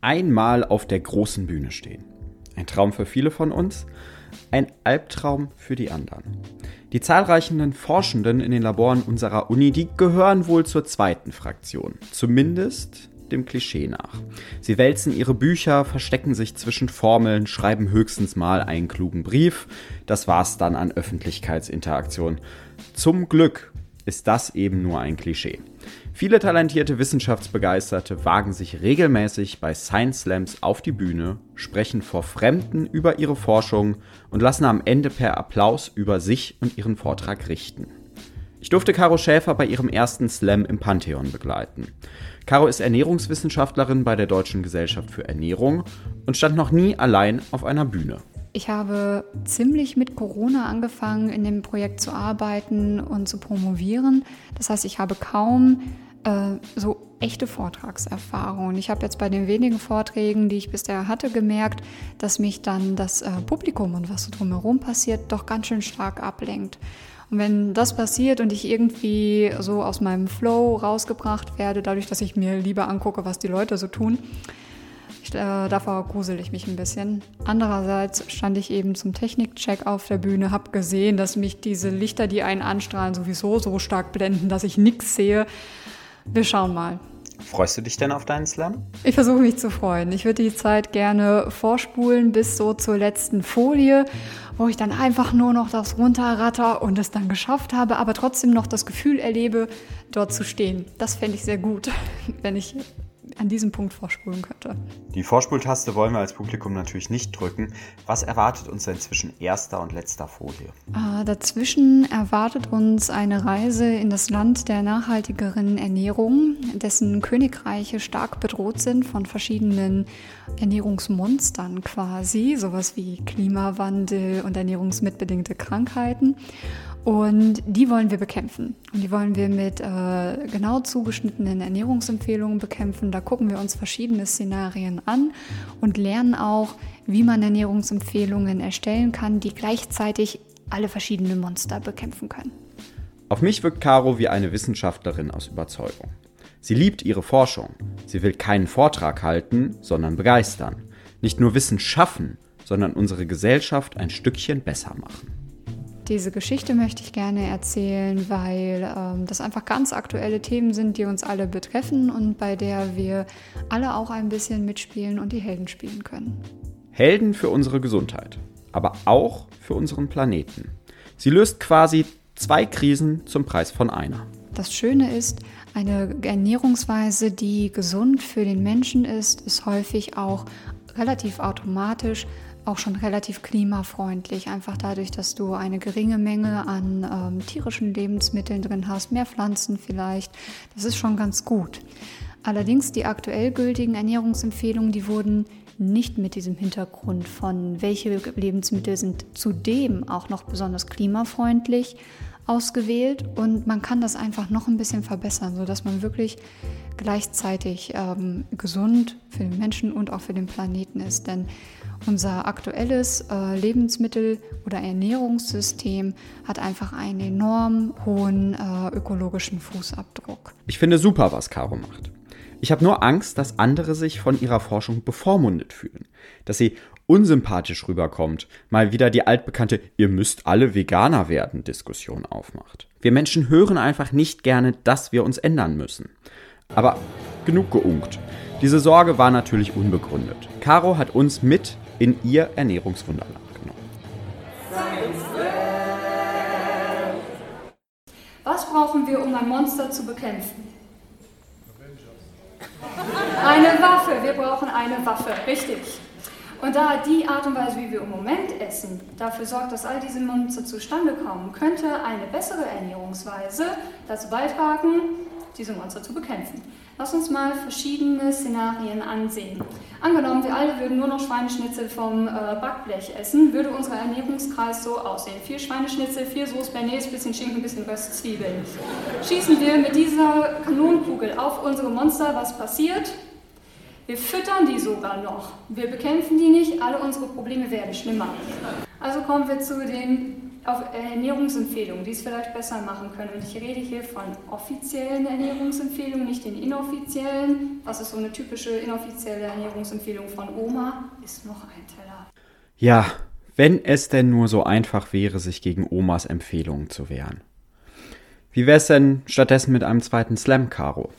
Einmal auf der großen Bühne stehen. Ein Traum für viele von uns, ein Albtraum für die anderen. Die zahlreichen Forschenden in den Laboren unserer Uni, die gehören wohl zur zweiten Fraktion. Zumindest dem Klischee nach. Sie wälzen ihre Bücher, verstecken sich zwischen Formeln, schreiben höchstens mal einen klugen Brief. Das war's dann an Öffentlichkeitsinteraktion. Zum Glück ist das eben nur ein Klischee. Viele talentierte Wissenschaftsbegeisterte wagen sich regelmäßig bei Science Slams auf die Bühne, sprechen vor Fremden über ihre Forschung und lassen am Ende per Applaus über sich und ihren Vortrag richten. Ich durfte Caro Schäfer bei ihrem ersten Slam im Pantheon begleiten. Caro ist Ernährungswissenschaftlerin bei der Deutschen Gesellschaft für Ernährung und stand noch nie allein auf einer Bühne. Ich habe ziemlich mit Corona angefangen, in dem Projekt zu arbeiten und zu promovieren. Das heißt, ich habe kaum so echte Vortragserfahrung. Ich habe jetzt bei den wenigen Vorträgen, die ich bisher hatte, gemerkt, dass mich dann das äh, Publikum und was so drumherum passiert, doch ganz schön stark ablenkt. Und wenn das passiert und ich irgendwie so aus meinem Flow rausgebracht werde, dadurch, dass ich mir lieber angucke, was die Leute so tun, ich, äh, davor grusel ich mich ein bisschen. Andererseits stand ich eben zum Technikcheck auf der Bühne, habe gesehen, dass mich diese Lichter, die einen anstrahlen, sowieso so stark blenden, dass ich nichts sehe. Wir schauen mal. Freust du dich denn auf deinen Slam? Ich versuche mich zu freuen. Ich würde die Zeit gerne vorspulen bis so zur letzten Folie, wo ich dann einfach nur noch das runterratter und es dann geschafft habe, aber trotzdem noch das Gefühl erlebe, dort zu stehen. Das fände ich sehr gut, wenn ich an diesem Punkt vorspulen könnte. Die Vorspultaste wollen wir als Publikum natürlich nicht drücken. Was erwartet uns denn zwischen erster und letzter Folie? Äh, dazwischen erwartet uns eine Reise in das Land der nachhaltigeren Ernährung, dessen Königreiche stark bedroht sind von verschiedenen Ernährungsmonstern quasi, sowas wie Klimawandel und ernährungsmitbedingte Krankheiten. Und die wollen wir bekämpfen. Und die wollen wir mit äh, genau zugeschnittenen Ernährungsempfehlungen bekämpfen. Da gucken wir uns verschiedene Szenarien an und lernen auch, wie man Ernährungsempfehlungen erstellen kann, die gleichzeitig alle verschiedenen Monster bekämpfen können. Auf mich wirkt Caro wie eine Wissenschaftlerin aus Überzeugung. Sie liebt ihre Forschung. Sie will keinen Vortrag halten, sondern begeistern. Nicht nur Wissen schaffen, sondern unsere Gesellschaft ein Stückchen besser machen. Diese Geschichte möchte ich gerne erzählen, weil ähm, das einfach ganz aktuelle Themen sind, die uns alle betreffen und bei der wir alle auch ein bisschen mitspielen und die Helden spielen können. Helden für unsere Gesundheit, aber auch für unseren Planeten. Sie löst quasi zwei Krisen zum Preis von einer. Das Schöne ist, eine Ernährungsweise, die gesund für den Menschen ist, ist häufig auch relativ automatisch auch schon relativ klimafreundlich, einfach dadurch, dass du eine geringe Menge an ähm, tierischen Lebensmitteln drin hast, mehr Pflanzen vielleicht. Das ist schon ganz gut. Allerdings die aktuell gültigen Ernährungsempfehlungen, die wurden nicht mit diesem Hintergrund von, welche Lebensmittel sind zudem auch noch besonders klimafreundlich ausgewählt und man kann das einfach noch ein bisschen verbessern, sodass man wirklich gleichzeitig ähm, gesund für den Menschen und auch für den Planeten ist. Denn unser aktuelles äh, Lebensmittel- oder Ernährungssystem hat einfach einen enorm hohen äh, ökologischen Fußabdruck. Ich finde super, was Caro macht. Ich habe nur Angst, dass andere sich von ihrer Forschung bevormundet fühlen, dass sie unsympathisch rüberkommt, mal wieder die altbekannte Ihr müsst alle Veganer werden Diskussion aufmacht. Wir Menschen hören einfach nicht gerne, dass wir uns ändern müssen. Aber genug geunkt. Diese Sorge war natürlich unbegründet. Caro hat uns mit in ihr Ernährungswunderland genommen. Was brauchen wir, um ein Monster zu bekämpfen? Eine Waffe. Wir brauchen eine Waffe. Richtig. Und da die Art und Weise, wie wir im Moment essen, dafür sorgt, dass all diese Monster zustande kommen, könnte eine bessere Ernährungsweise dazu beitragen, diese Monster zu bekämpfen. Lass uns mal verschiedene Szenarien ansehen. Angenommen, wir alle würden nur noch Schweineschnitzel vom äh, Backblech essen, würde unser Ernährungskreis so aussehen. Vier Schweineschnitzel, vier Soße Bernays, bisschen Schinken, bisschen Röstzwiebeln. Schießen wir mit dieser Kanonenkugel auf unsere Monster, was passiert? Wir füttern die sogar noch. Wir bekämpfen die nicht, alle unsere Probleme werden schlimmer. Also kommen wir zu den Ernährungsempfehlungen, die es vielleicht besser machen können. Und ich rede hier von offiziellen Ernährungsempfehlungen, nicht den inoffiziellen. Was ist so eine typische inoffizielle Ernährungsempfehlung von Oma? Ist noch ein Teller. Ja, wenn es denn nur so einfach wäre, sich gegen Omas Empfehlungen zu wehren. Wie wäre es denn stattdessen mit einem zweiten Slam, Caro?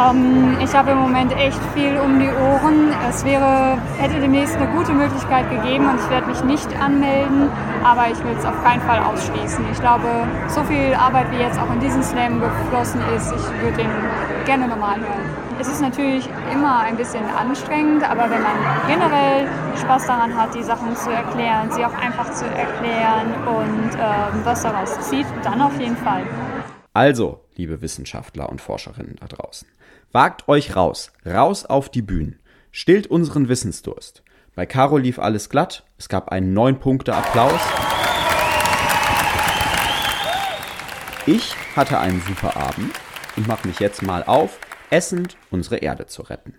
Ähm, ich habe im Moment echt viel um die Ohren. Es wäre, hätte demnächst eine gute Möglichkeit gegeben und ich werde mich nicht anmelden, aber ich will es auf keinen Fall ausschließen. Ich glaube, so viel Arbeit wie jetzt auch in diesen Slam geflossen ist, ich würde den gerne nochmal hören. Es ist natürlich immer ein bisschen anstrengend, aber wenn man generell Spaß daran hat, die Sachen zu erklären, sie auch einfach zu erklären und ähm, was daraus zieht, dann auf jeden Fall. Also, liebe Wissenschaftler und Forscherinnen da draußen, wagt euch raus, raus auf die Bühnen, stillt unseren Wissensdurst. Bei Caro lief alles glatt, es gab einen neun Punkte Applaus. Ich hatte einen super Abend und mache mich jetzt mal auf, essend unsere Erde zu retten.